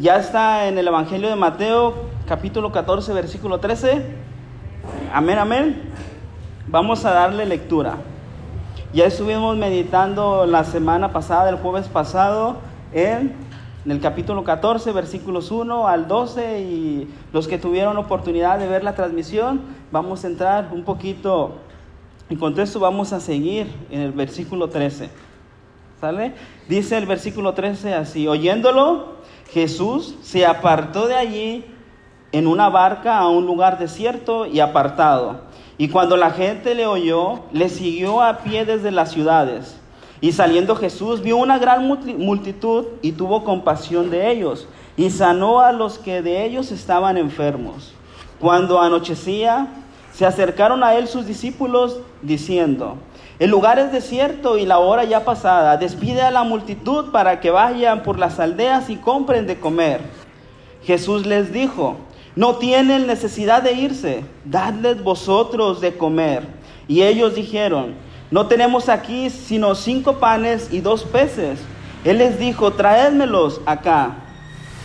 Ya está en el Evangelio de Mateo, capítulo 14, versículo 13. Amén, amén. Vamos a darle lectura. Ya estuvimos meditando la semana pasada, el jueves pasado, en, el capítulo 14, versículos 1 al 12. Y los que tuvieron oportunidad de ver la transmisión, vamos a entrar un poquito en contexto. Vamos a seguir en el versículo 13. ¿Sale? Dice el versículo 13 así: Oyéndolo, Jesús se apartó de allí en una barca a un lugar desierto y apartado. Y cuando la gente le oyó, le siguió a pie desde las ciudades. Y saliendo Jesús vio una gran multitud y tuvo compasión de ellos y sanó a los que de ellos estaban enfermos. Cuando anochecía, se acercaron a él sus discípulos diciendo, el lugar es desierto y la hora ya pasada. Despide a la multitud para que vayan por las aldeas y compren de comer. Jesús les dijo, no tienen necesidad de irse, dadles vosotros de comer. Y ellos dijeron, no tenemos aquí sino cinco panes y dos peces. Él les dijo, traédmelos acá.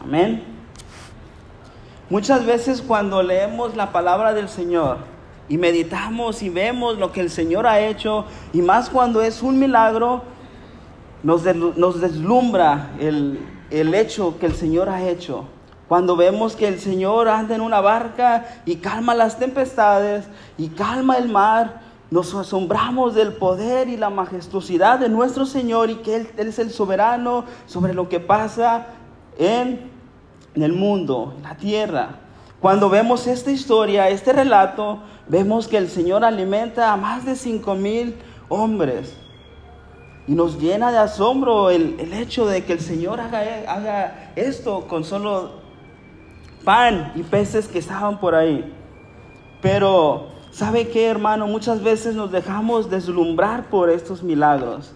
Amén. Muchas veces cuando leemos la palabra del Señor y meditamos y vemos lo que el Señor ha hecho, y más cuando es un milagro, nos, deslumbra el, hecho que el Señor ha hecho. Cuando vemos que el Señor anda en una barca y calma las tempestades y calma el mar, nos asombramos del poder y la majestuosidad de nuestro Señor y que Él es el soberano sobre lo que pasa en, el mundo, en la tierra. Cuando vemos esta historia, este relato, vemos que el Señor alimenta a más de cinco mil hombres. Y nos llena de asombro el, el hecho de que el Señor haga, haga, esto con solo pan y peces que estaban por ahí. Pero, ¿sabe qué, hermano? Muchas veces nos dejamos deslumbrar por estos milagros.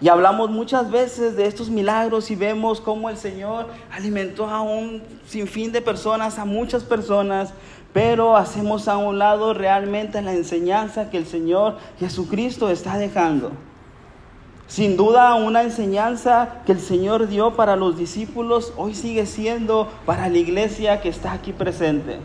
Y hablamos muchas veces de estos milagros y vemos cómo el Señor alimentó a un sinfín de personas, a muchas personas, pero hacemos a un lado realmente la enseñanza que el Señor Jesucristo está dejando. Sin duda una enseñanza que el Señor dio para los discípulos hoy sigue siendo para la iglesia que está aquí presente.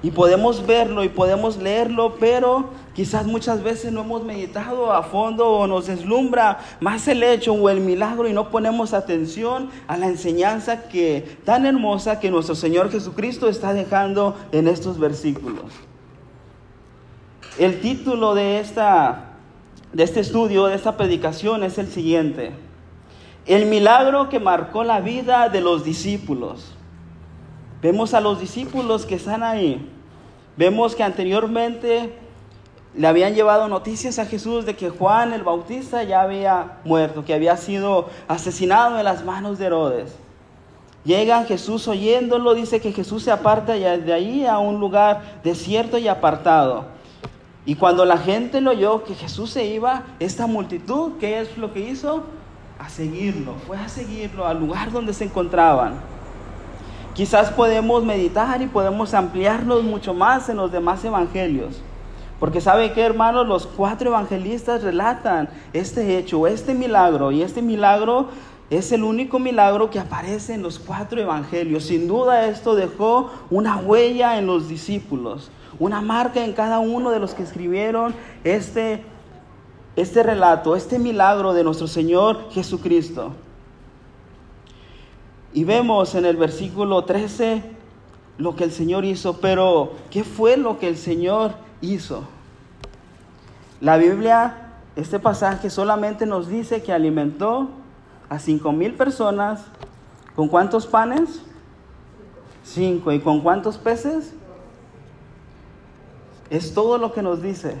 Y podemos verlo y podemos leerlo, pero quizás muchas veces no hemos meditado a fondo o nos deslumbra más el hecho o el milagro y no ponemos atención a la enseñanza que tan hermosa que nuestro Señor Jesucristo está dejando en estos versículos. El título de esta de este estudio, de esta predicación es el siguiente: El milagro que marcó la vida de los discípulos. Vemos a los discípulos que están ahí. Vemos que anteriormente le habían llevado noticias a Jesús de que Juan el Bautista ya había muerto, que había sido asesinado en las manos de Herodes. Llega Jesús oyéndolo, dice que Jesús se aparta de ahí a un lugar desierto y apartado. Y cuando la gente lo oyó que Jesús se iba, esta multitud, ¿qué es lo que hizo? A seguirlo, fue a seguirlo al lugar donde se encontraban. Quizás podemos meditar y podemos ampliarnos mucho más en los demás evangelios. Porque sabe que hermanos, los cuatro evangelistas relatan este hecho, este milagro. Y este milagro es el único milagro que aparece en los cuatro evangelios. Sin duda esto dejó una huella en los discípulos, una marca en cada uno de los que escribieron este, este relato, este milagro de nuestro Señor Jesucristo. Y vemos en el versículo 13 lo que el Señor hizo, pero ¿qué fue lo que el Señor hizo? La Biblia, este pasaje solamente nos dice que alimentó a cinco mil personas. ¿Con cuántos panes? Cinco. ¿Y con cuántos peces? Es todo lo que nos dice.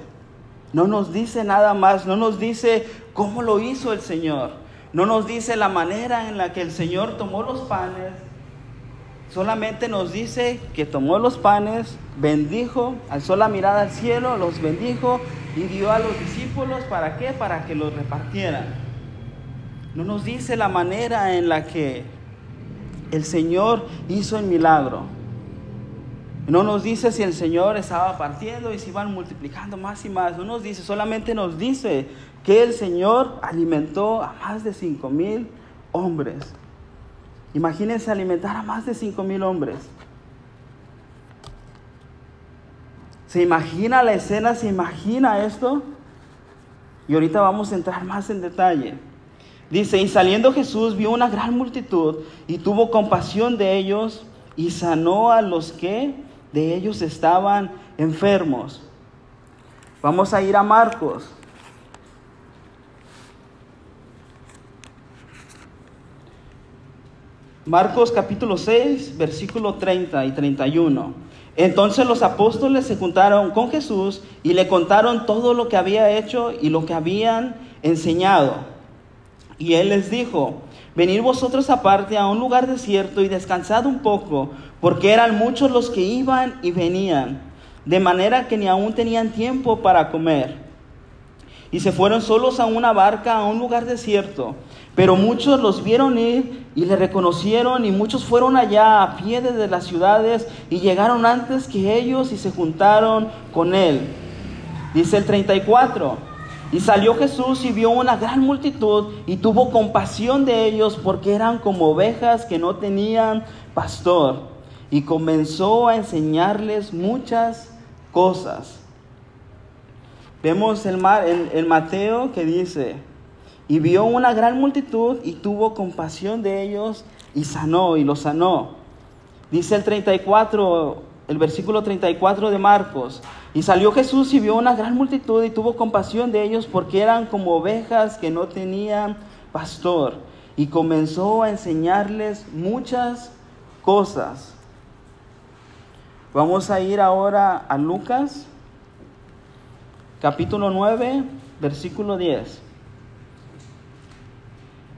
No nos dice nada más, no nos dice cómo lo hizo el Señor. No nos dice la manera en la que el Señor tomó los panes, solamente nos dice que tomó los panes, bendijo, alzó la mirada al cielo, los bendijo y dio a los discípulos, ¿para qué? Para que los repartieran. No nos dice la manera en la que el Señor hizo el milagro. No nos dice si el Señor estaba partiendo y se iban multiplicando más y más. No nos dice, solamente nos dice que el Señor alimentó a más de cinco mil hombres. Imagínense alimentar a más de cinco mil hombres. ¿Se imagina la escena? ¿Se imagina esto? Y ahorita vamos a entrar más en detalle. Dice, y saliendo Jesús vio una gran multitud y tuvo compasión de ellos y sanó a los que de ellos estaban enfermos. Vamos a ir a Marcos. Marcos capítulo 6, versículo 30 y 31. Entonces los apóstoles se juntaron con Jesús y le contaron todo lo que había hecho y lo que habían enseñado. Y él les dijo, venid vosotros aparte a un lugar desierto y descansad un poco, porque eran muchos los que iban y venían, de manera que ni aún tenían tiempo para comer. Y se fueron solos a una barca a un lugar desierto. Pero muchos los vieron ir y le reconocieron y muchos fueron allá a pie desde las ciudades y llegaron antes que ellos y se juntaron con él. Dice el 34. Y salió Jesús y vio una gran multitud y tuvo compasión de ellos porque eran como ovejas que no tenían pastor. Y comenzó a enseñarles muchas cosas. Vemos el, mar, el Mateo que dice, y vio una gran multitud y tuvo compasión de ellos y sanó y los sanó. Dice el 34, el versículo 34 de Marcos. Y salió Jesús y vio una gran multitud y tuvo compasión de ellos porque eran como ovejas que no tenían pastor. Y comenzó a enseñarles muchas cosas. Vamos a ir ahora a Lucas, capítulo 9, versículo 10.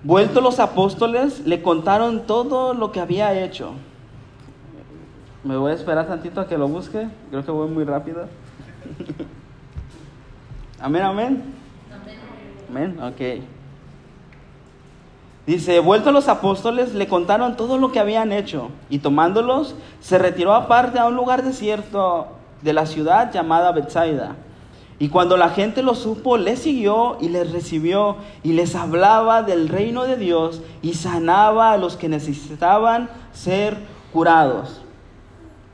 Vueltos los apóstoles, le contaron todo lo que había hecho. Me voy a esperar tantito a que lo busque. Creo que voy muy rápido. amén, amén. Amén, ok. Dice, vueltos los apóstoles, le contaron todo lo que habían hecho y tomándolos, se retiró aparte a un lugar desierto de la ciudad llamada Bethsaida y cuando la gente lo supo, le siguió y les recibió y les hablaba del reino de Dios y sanaba a los que necesitaban ser curados.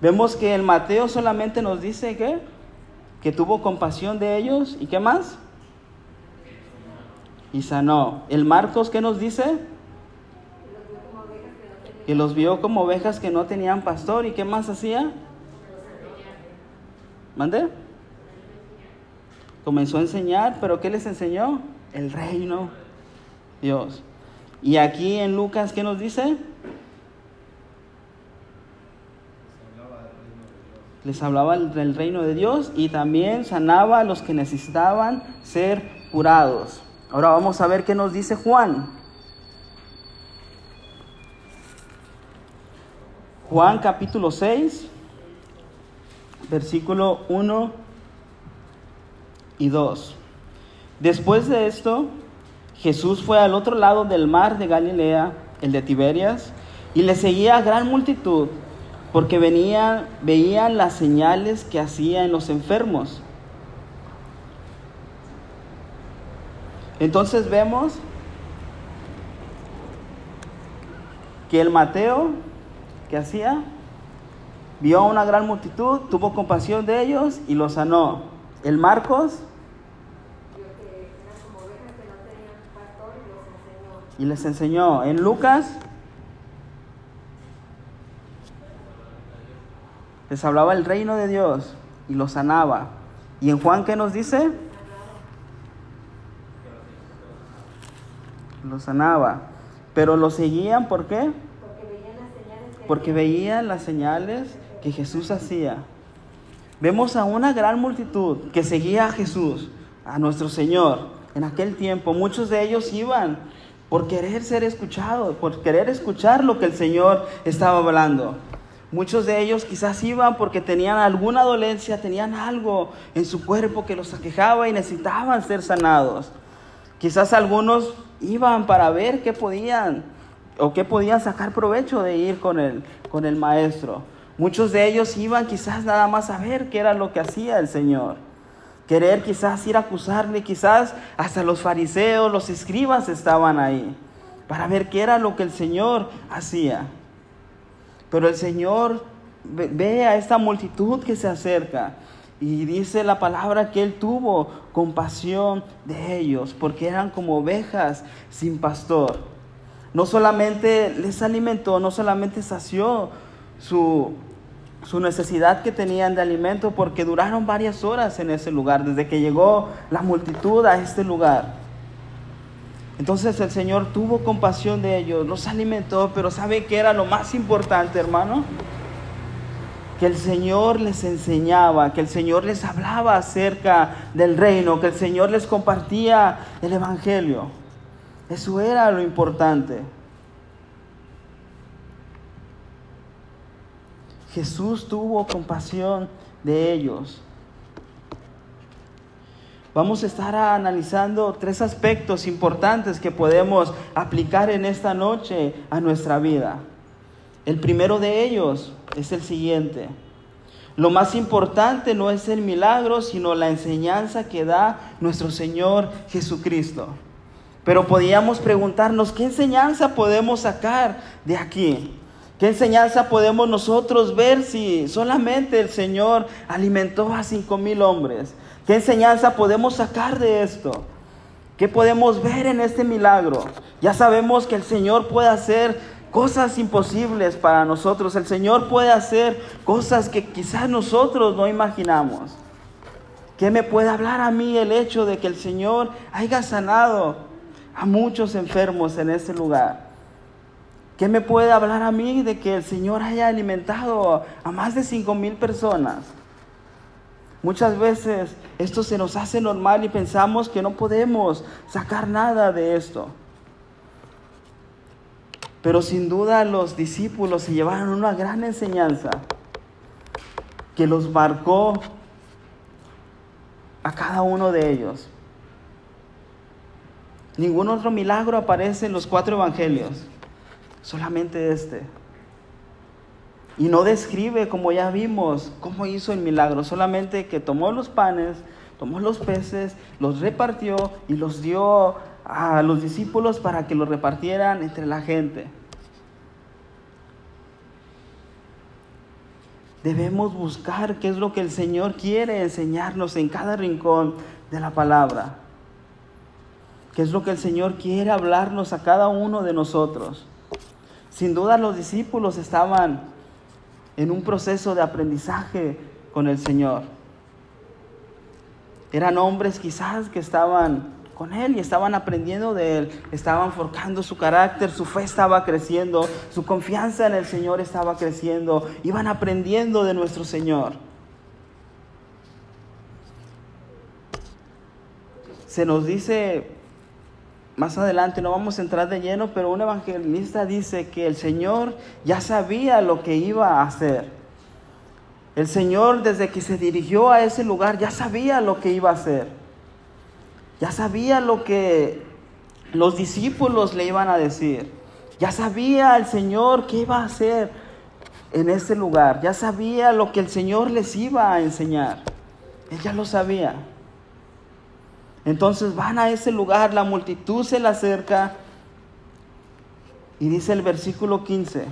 Vemos que el Mateo solamente nos dice que, que tuvo compasión de ellos y qué más. Y sanó. El Marcos, ¿qué nos dice? Que los vio como ovejas que no tenían pastor y qué más hacía. ¿Mande? comenzó a enseñar, pero ¿qué les enseñó? El reino Dios. Y aquí en Lucas, ¿qué nos dice? Les hablaba del reino de Dios y también sanaba a los que necesitaban ser curados. Ahora vamos a ver qué nos dice Juan. Juan capítulo 6, versículo 1 y 2. Después de esto, Jesús fue al otro lado del mar de Galilea, el de Tiberias, y le seguía gran multitud, porque venían, veían las señales que hacía en los enfermos. Entonces vemos que el Mateo, que hacía, vio a una gran multitud, tuvo compasión de ellos y los sanó. El Marcos. Y les enseñó. En Lucas. Les hablaba el reino de Dios y los sanaba. ¿Y en Juan qué nos dice? Los sanaba. Pero lo seguían, ¿por qué? Porque veían las señales que Jesús hacía vemos a una gran multitud que seguía a Jesús, a nuestro Señor. En aquel tiempo muchos de ellos iban por querer ser escuchado, por querer escuchar lo que el Señor estaba hablando. Muchos de ellos quizás iban porque tenían alguna dolencia, tenían algo en su cuerpo que los aquejaba y necesitaban ser sanados. Quizás algunos iban para ver qué podían o qué podían sacar provecho de ir con el, con el maestro. Muchos de ellos iban quizás nada más a ver qué era lo que hacía el Señor. Querer quizás ir a acusarle, quizás hasta los fariseos, los escribas estaban ahí para ver qué era lo que el Señor hacía. Pero el Señor ve a esta multitud que se acerca y dice la palabra que Él tuvo compasión de ellos porque eran como ovejas sin pastor. No solamente les alimentó, no solamente sació su, su necesidad que tenían de alimento porque duraron varias horas en ese lugar, desde que llegó la multitud a este lugar. Entonces el Señor tuvo compasión de ellos, los alimentó, pero ¿sabe qué era lo más importante, hermano? Que el Señor les enseñaba, que el Señor les hablaba acerca del reino, que el Señor les compartía el Evangelio. Eso era lo importante. Jesús tuvo compasión de ellos. Vamos a estar analizando tres aspectos importantes que podemos aplicar en esta noche a nuestra vida. El primero de ellos es el siguiente. Lo más importante no es el milagro, sino la enseñanza que da nuestro Señor Jesucristo. Pero podíamos preguntarnos, ¿qué enseñanza podemos sacar de aquí? ¿Qué enseñanza podemos nosotros ver si solamente el Señor alimentó a cinco mil hombres? ¿Qué enseñanza podemos sacar de esto? ¿Qué podemos ver en este milagro? Ya sabemos que el Señor puede hacer cosas imposibles para nosotros. El Señor puede hacer cosas que quizás nosotros no imaginamos. ¿Qué me puede hablar a mí el hecho de que el Señor haya sanado a muchos enfermos en este lugar? ¿Qué me puede hablar a mí de que el Señor haya alimentado a más de cinco mil personas? Muchas veces esto se nos hace normal y pensamos que no podemos sacar nada de esto. Pero sin duda los discípulos se llevaron una gran enseñanza que los marcó a cada uno de ellos. Ningún otro milagro aparece en los cuatro evangelios solamente este. Y no describe, como ya vimos, cómo hizo el milagro, solamente que tomó los panes, tomó los peces, los repartió y los dio a los discípulos para que los repartieran entre la gente. Debemos buscar qué es lo que el Señor quiere enseñarnos en cada rincón de la palabra. ¿Qué es lo que el Señor quiere hablarnos a cada uno de nosotros? Sin duda los discípulos estaban en un proceso de aprendizaje con el Señor. Eran hombres quizás que estaban con Él y estaban aprendiendo de Él, estaban forjando su carácter, su fe estaba creciendo, su confianza en el Señor estaba creciendo, iban aprendiendo de nuestro Señor. Se nos dice más adelante no vamos a entrar de lleno, pero un evangelista dice que el Señor ya sabía lo que iba a hacer. El Señor desde que se dirigió a ese lugar ya sabía lo que iba a hacer. Ya sabía lo que los discípulos le iban a decir. Ya sabía el Señor qué iba a hacer en ese lugar. Ya sabía lo que el Señor les iba a enseñar. Él ya lo sabía. Entonces van a ese lugar, la multitud se le acerca y dice el versículo 15,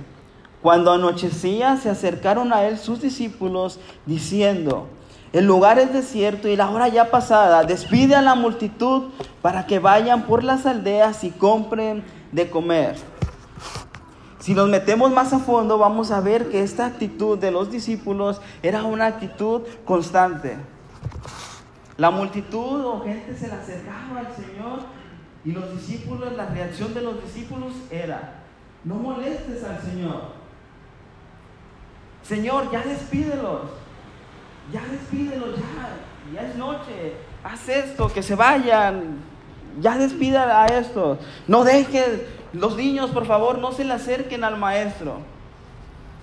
cuando anochecía se acercaron a él sus discípulos diciendo, el lugar es desierto y la hora ya pasada, despide a la multitud para que vayan por las aldeas y compren de comer. Si nos metemos más a fondo, vamos a ver que esta actitud de los discípulos era una actitud constante. La multitud o gente se le acercaba al Señor y los discípulos, la reacción de los discípulos era, no molestes al Señor. Señor, ya despídelos. Ya despídelos, ya. Ya es noche. Haz esto, que se vayan. Ya despida a estos. No dejen, los niños, por favor, no se le acerquen al maestro.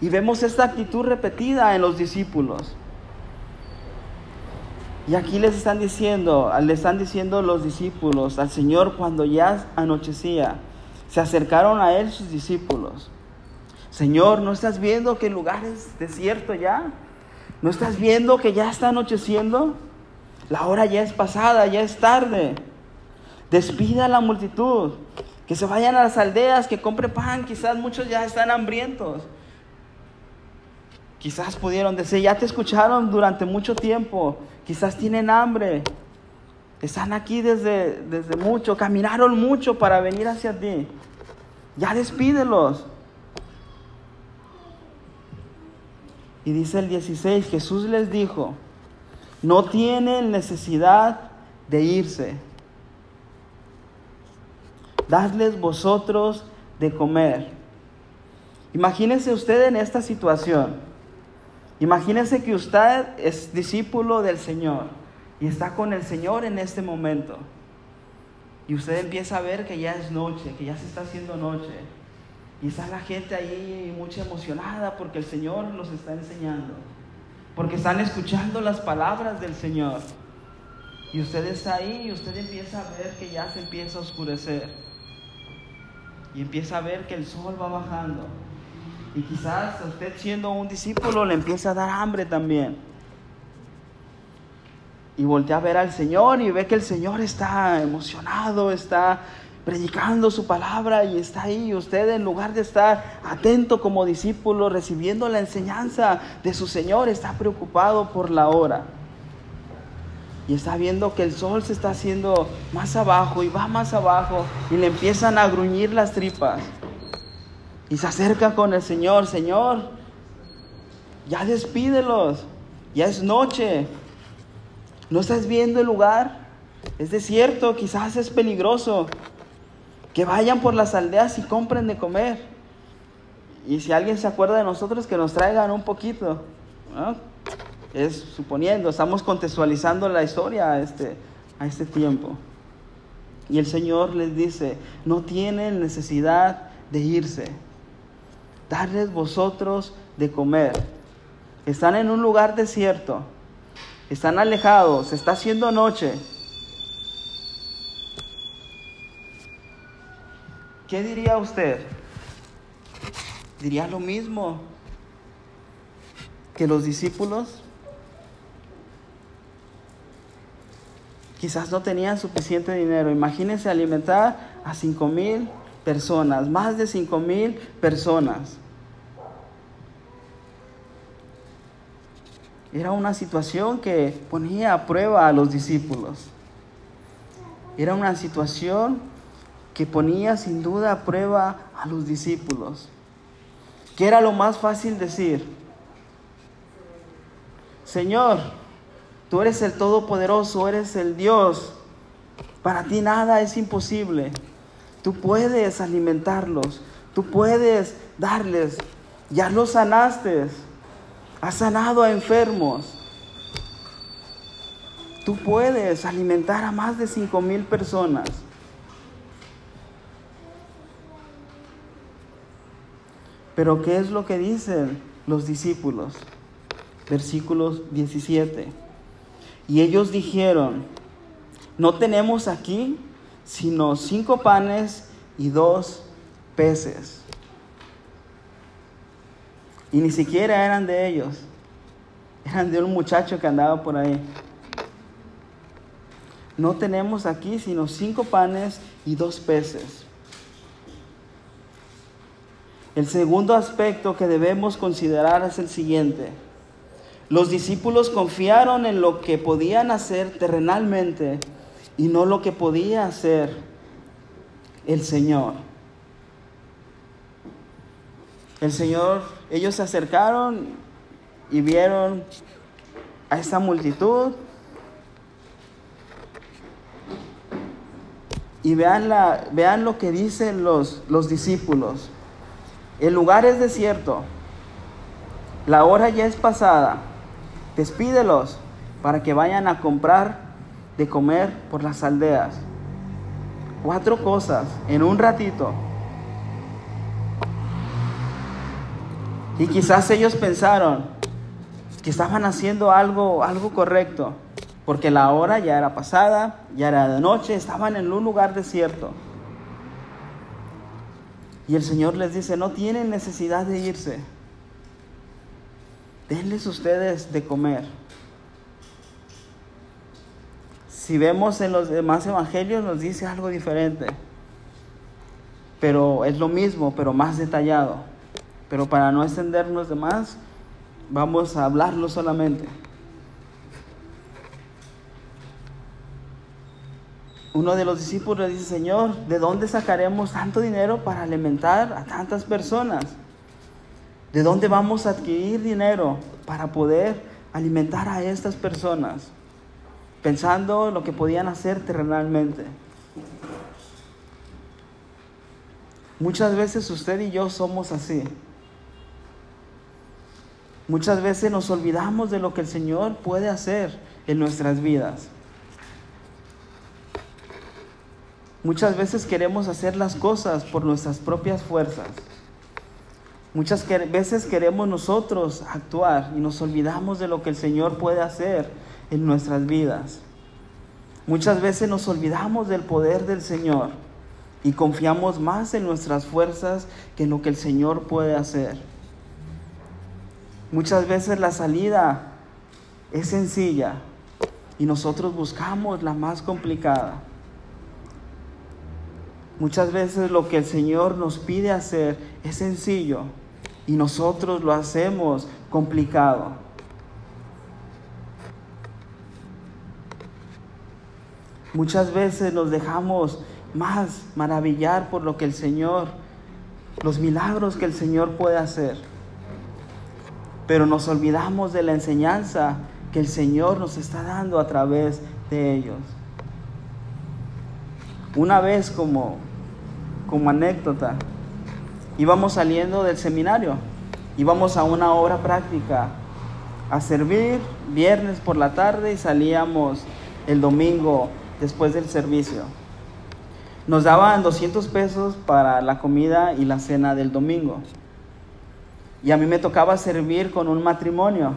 Y vemos esta actitud repetida en los discípulos. Y aquí les están diciendo, le están diciendo los discípulos al Señor cuando ya anochecía. Se acercaron a Él sus discípulos. Señor, ¿no estás viendo que el lugar es desierto ya? ¿No estás viendo que ya está anocheciendo? La hora ya es pasada, ya es tarde. Despida a la multitud, que se vayan a las aldeas, que compre pan, quizás muchos ya están hambrientos. Quizás pudieron decir, ya te escucharon durante mucho tiempo, quizás tienen hambre, están aquí desde, desde mucho, caminaron mucho para venir hacia ti. Ya despídelos. Y dice el 16, Jesús les dijo, no tienen necesidad de irse. Dadles vosotros de comer. Imagínese usted en esta situación. Imagínese que usted es discípulo del Señor y está con el Señor en este momento. Y usted empieza a ver que ya es noche, que ya se está haciendo noche. Y está la gente ahí mucha emocionada porque el Señor los está enseñando. Porque están escuchando las palabras del Señor. Y usted está ahí y usted empieza a ver que ya se empieza a oscurecer. Y empieza a ver que el sol va bajando. Y quizás usted siendo un discípulo le empieza a dar hambre también. Y voltea a ver al Señor y ve que el Señor está emocionado, está predicando su palabra y está ahí. Usted en lugar de estar atento como discípulo, recibiendo la enseñanza de su Señor, está preocupado por la hora. Y está viendo que el sol se está haciendo más abajo y va más abajo y le empiezan a gruñir las tripas. Y se acerca con el Señor, Señor, ya despídelos, ya es noche. ¿No estás viendo el lugar? Es desierto, quizás es peligroso. Que vayan por las aldeas y compren de comer. Y si alguien se acuerda de nosotros, que nos traigan un poquito. Es suponiendo, estamos contextualizando la historia a este, a este tiempo. Y el Señor les dice, no tienen necesidad de irse. Darles vosotros de comer. Están en un lugar desierto. Están alejados. Está haciendo noche. ¿Qué diría usted? ¿Diría lo mismo que los discípulos? Quizás no tenían suficiente dinero. Imagínense alimentar a cinco mil personas, más de cinco mil personas. Era una situación que ponía a prueba a los discípulos. Era una situación que ponía sin duda a prueba a los discípulos. ¿Qué era lo más fácil decir? Señor, tú eres el Todopoderoso, eres el Dios. Para ti nada es imposible. Tú puedes alimentarlos, tú puedes darles. Ya los sanaste. Has sanado a enfermos. Tú puedes alimentar a más de cinco mil personas. Pero ¿qué es lo que dicen los discípulos? Versículos 17. Y ellos dijeron, no tenemos aquí sino cinco panes y dos peces. Y ni siquiera eran de ellos, eran de un muchacho que andaba por ahí. No tenemos aquí sino cinco panes y dos peces. El segundo aspecto que debemos considerar es el siguiente. Los discípulos confiaron en lo que podían hacer terrenalmente y no lo que podía hacer el Señor. El Señor, ellos se acercaron y vieron a esa multitud y vean, la, vean lo que dicen los, los discípulos. El lugar es desierto. La hora ya es pasada. Despídelos para que vayan a comprar de comer por las aldeas. Cuatro cosas en un ratito. Y quizás ellos pensaron que estaban haciendo algo, algo correcto, porque la hora ya era pasada, ya era de noche, estaban en un lugar desierto. Y el Señor les dice, no tienen necesidad de irse. Denles ustedes de comer. Si vemos en los demás evangelios nos dice algo diferente. Pero es lo mismo, pero más detallado. Pero para no extendernos de más, vamos a hablarlo solamente. Uno de los discípulos dice, Señor, ¿de dónde sacaremos tanto dinero para alimentar a tantas personas? ¿De dónde vamos a adquirir dinero para poder alimentar a estas personas? Pensando lo que podían hacer terrenalmente. Muchas veces usted y yo somos así. Muchas veces nos olvidamos de lo que el Señor puede hacer en nuestras vidas. Muchas veces queremos hacer las cosas por nuestras propias fuerzas. Muchas veces queremos nosotros actuar y nos olvidamos de lo que el Señor puede hacer en nuestras vidas. Muchas veces nos olvidamos del poder del Señor y confiamos más en nuestras fuerzas que en lo que el Señor puede hacer. Muchas veces la salida es sencilla y nosotros buscamos la más complicada. Muchas veces lo que el Señor nos pide hacer es sencillo y nosotros lo hacemos complicado. Muchas veces nos dejamos más maravillar por lo que el Señor, los milagros que el Señor puede hacer. Pero nos olvidamos de la enseñanza que el Señor nos está dando a través de ellos. Una vez como, como anécdota, íbamos saliendo del seminario, íbamos a una obra práctica a servir viernes por la tarde y salíamos el domingo después del servicio. Nos daban 200 pesos para la comida y la cena del domingo. Y a mí me tocaba servir con un matrimonio.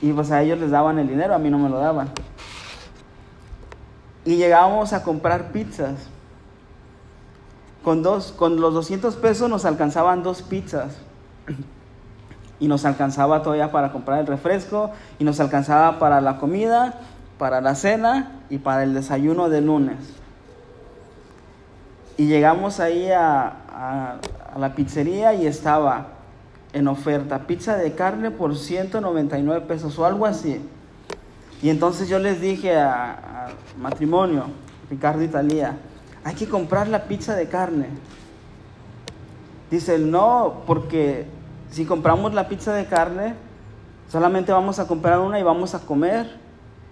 Y pues a ellos les daban el dinero, a mí no me lo daban. Y llegábamos a comprar pizzas. Con, dos, con los 200 pesos nos alcanzaban dos pizzas. Y nos alcanzaba todavía para comprar el refresco. Y nos alcanzaba para la comida, para la cena y para el desayuno de lunes. Y llegamos ahí a, a la pizzería y estaba en oferta pizza de carne por 199 pesos o algo así. Y entonces yo les dije a, matrimonio, Ricardo y Talía, hay que comprar la pizza de carne. Dice, no, porque si compramos la pizza de carne, solamente vamos a comprar una y vamos a comer.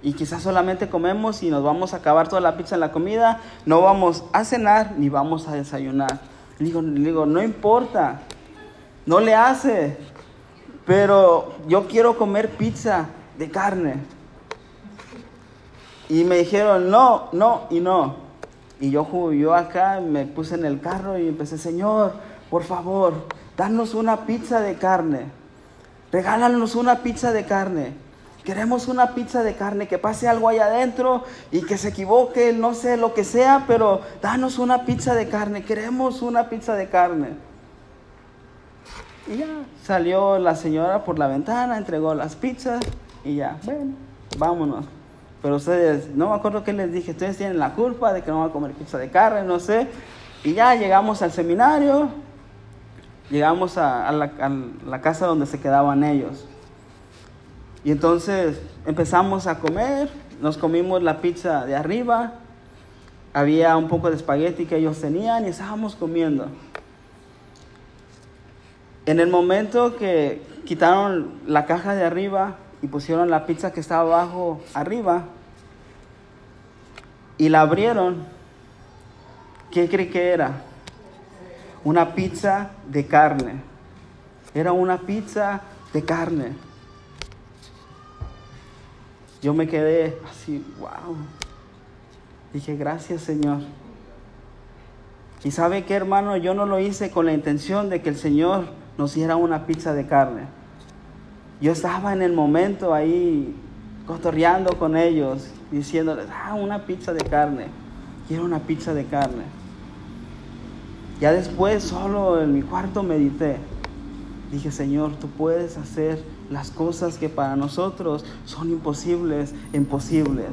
Y quizás solamente comemos y nos vamos a acabar toda la pizza en la comida, no vamos a cenar ni vamos a desayunar. Le digo, le digo, no importa, no le hace, pero yo quiero comer pizza de carne. Y me dijeron, no, no y no. Y yo, yo acá me puse en el carro y empecé, Señor, por favor, danos una pizza de carne. Regálanos una pizza de carne. Queremos una pizza de carne, que pase algo allá adentro y que se equivoque, no sé lo que sea, pero danos una pizza de carne, queremos una pizza de carne. Y ya salió la señora por la ventana, entregó las pizzas y ya, bueno, vámonos. Pero ustedes, no me acuerdo qué les dije, ustedes tienen la culpa de que no van a comer pizza de carne, no sé. Y ya llegamos al seminario, llegamos a, la, a la casa donde se quedaban ellos. Y entonces empezamos a comer, nos comimos la pizza de arriba, había un poco de espagueti que ellos tenían y estábamos comiendo. En el momento que quitaron la caja de arriba y pusieron la pizza que estaba abajo arriba y la abrieron, ¿qué cree que era? Una pizza de carne. Era una pizza de carne. Yo me quedé así, wow. Dije, gracias Señor. Y sabe que hermano, yo no lo hice con la intención de que el Señor nos diera una pizza de carne. Yo estaba en el momento ahí cotorreando con ellos, diciéndoles, ah, una pizza de carne. Quiero una pizza de carne. Ya después, solo en mi cuarto medité. Dije, Señor, tú puedes hacer las cosas que para nosotros son imposibles, imposibles.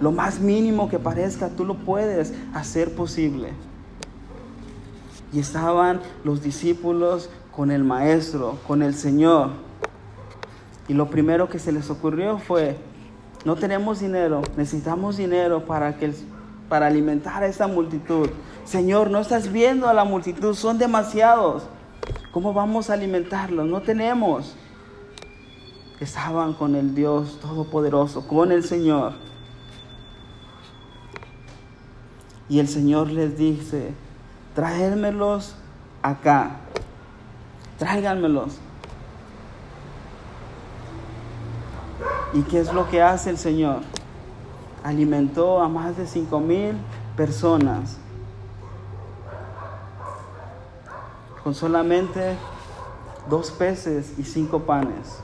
Lo más mínimo que parezca, tú lo puedes hacer posible. Y estaban los discípulos con el Maestro, con el Señor. Y lo primero que se les ocurrió fue, no tenemos dinero, necesitamos dinero para, que, para alimentar a esta multitud. Señor, no estás viendo a la multitud, son demasiados. ¿Cómo vamos a alimentarlos? No tenemos. Estaban con el Dios Todopoderoso, con el Señor. Y el Señor les dice, traérmelos acá. Tráiganmelos. ¿Y qué es lo que hace el Señor? Alimentó a más de cinco mil personas con solamente dos peces y cinco panes.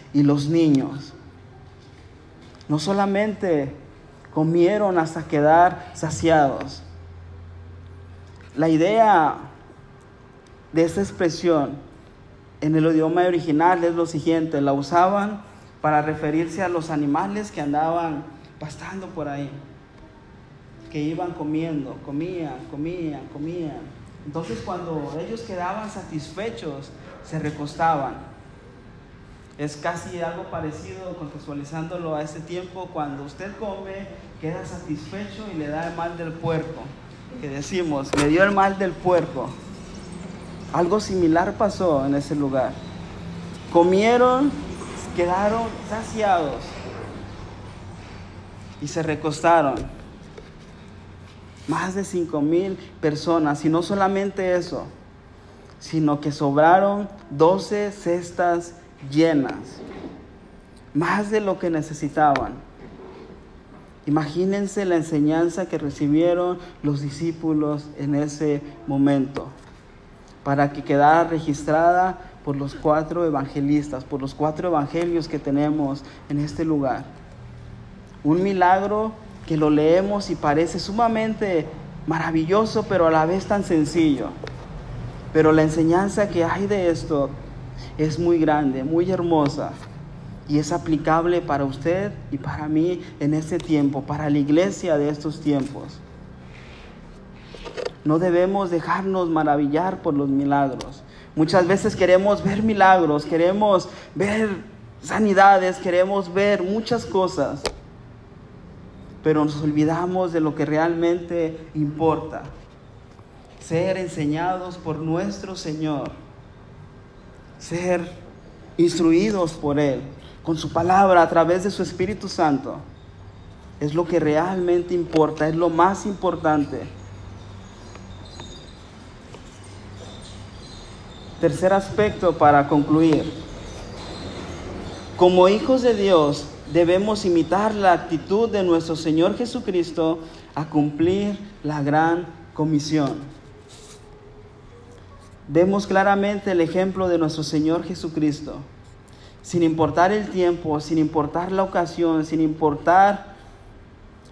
y los niños. No solamente comieron hasta quedar saciados. La idea de esta expresión en el idioma original es lo siguiente, la usaban para referirse a los animales que andaban pastando por ahí, que iban comiendo, comían, comían, comían. Entonces cuando ellos quedaban satisfechos, se recostaban. Es casi algo parecido, contextualizándolo a ese tiempo, cuando usted come, queda satisfecho y le da el mal del puerco. Que decimos, me dio el mal del puerco. Algo similar pasó en ese lugar. Comieron quedaron saciados y se recostaron. Más de cinco mil personas, y no solamente eso, sino que sobraron doce cestas llenas, más de lo que necesitaban. Imagínense la enseñanza que recibieron los discípulos en ese momento, para que quedara registrada por los cuatro evangelistas, por los cuatro evangelios que tenemos en este lugar. Un milagro que lo leemos y parece sumamente maravilloso, pero a la vez tan sencillo. Pero la enseñanza que hay de esto es muy grande, muy hermosa y es aplicable para usted y para mí en este tiempo, para la iglesia de estos tiempos. No debemos dejarnos maravillar por los milagros. Muchas veces queremos ver milagros, queremos ver sanidades, queremos ver muchas cosas, pero nos olvidamos de lo que realmente importa. Ser enseñados por nuestro Señor, ser instruidos por Él, con su palabra, a través de su Espíritu Santo, es lo que realmente importa, es lo más importante. Tercer aspecto para concluir. Como hijos de Dios debemos imitar la actitud de nuestro Señor Jesucristo a cumplir la gran comisión. Vemos claramente el ejemplo de nuestro Señor Jesucristo. Sin importar el tiempo, sin importar la ocasión, sin importar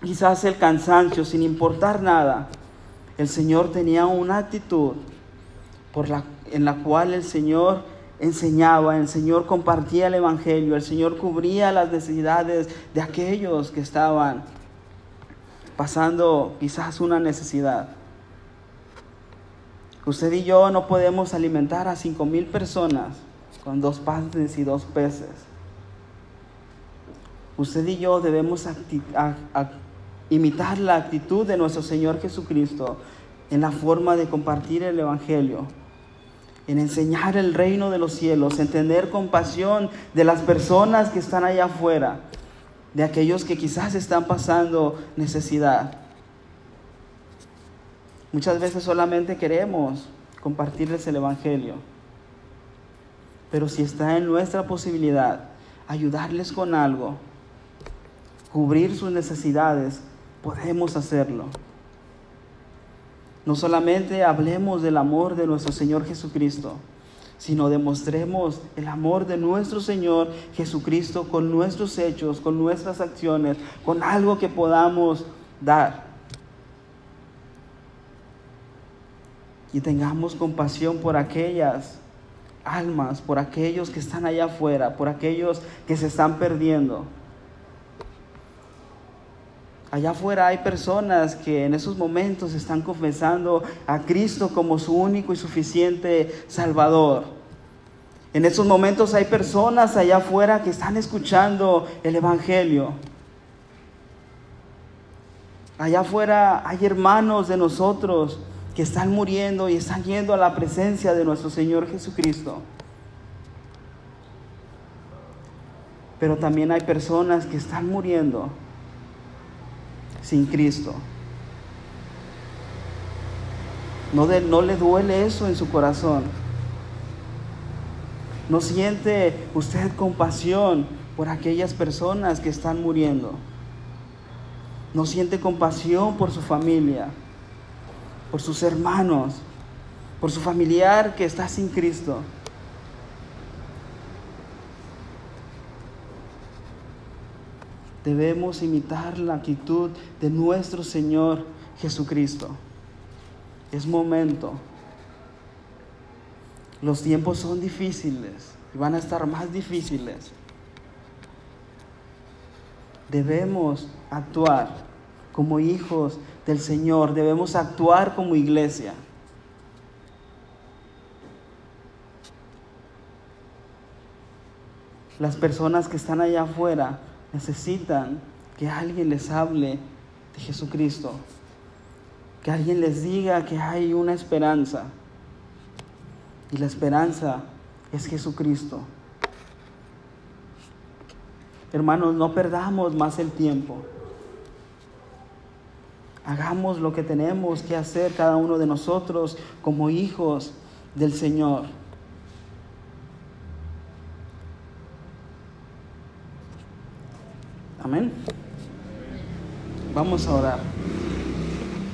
quizás el cansancio, sin importar nada, el Señor tenía una actitud por la en la cual el Señor enseñaba, el Señor compartía el Evangelio, el Señor cubría las necesidades de aquellos que estaban pasando quizás una necesidad. Usted y yo no podemos alimentar a cinco mil personas con dos panes y dos peces. usted y yo debemos imitar la actitud de nuestro Señor Jesucristo en la forma de compartir el Evangelio, en enseñar el reino de los cielos, en tener compasión de las personas que están allá afuera, de aquellos que quizás están pasando necesidad. Muchas veces solamente queremos compartirles el Evangelio, pero si está en nuestra posibilidad ayudarles con algo, cubrir sus necesidades, podemos hacerlo. No solamente hablemos del amor de nuestro Señor Jesucristo, sino demostremos el amor de nuestro Señor Jesucristo con nuestros hechos, con nuestras acciones, con algo que podamos dar. Y tengamos compasión por aquellas almas, por aquellos que están allá afuera, por aquellos que se están perdiendo. Allá afuera hay personas que en esos momentos están confesando a Cristo como su único y suficiente Salvador. En esos momentos hay personas allá afuera que están escuchando el Evangelio. Allá afuera hay hermanos de nosotros que están muriendo y están yendo a la presencia de nuestro Señor Jesucristo. Pero también hay personas que están muriendo sin Cristo. No, no le duele eso en su corazón. No siente usted compasión por aquellas personas que están muriendo. No siente compasión por su familia, por sus hermanos, por su familiar que está sin Cristo. debemos imitar la actitud de nuestro Señor Jesucristo. Es momento. Los tiempos son difíciles y van a estar más difíciles. Debemos actuar como hijos del Señor, debemos actuar como iglesia. Las personas que están allá afuera necesitan que alguien les hable de Jesucristo, que alguien les diga que hay una esperanza. Y la esperanza es Jesucristo. Hermanos, no perdamos más el tiempo. Hagamos lo que tenemos que hacer cada uno de nosotros como hijos del Señor. Amén. Vamos a orar.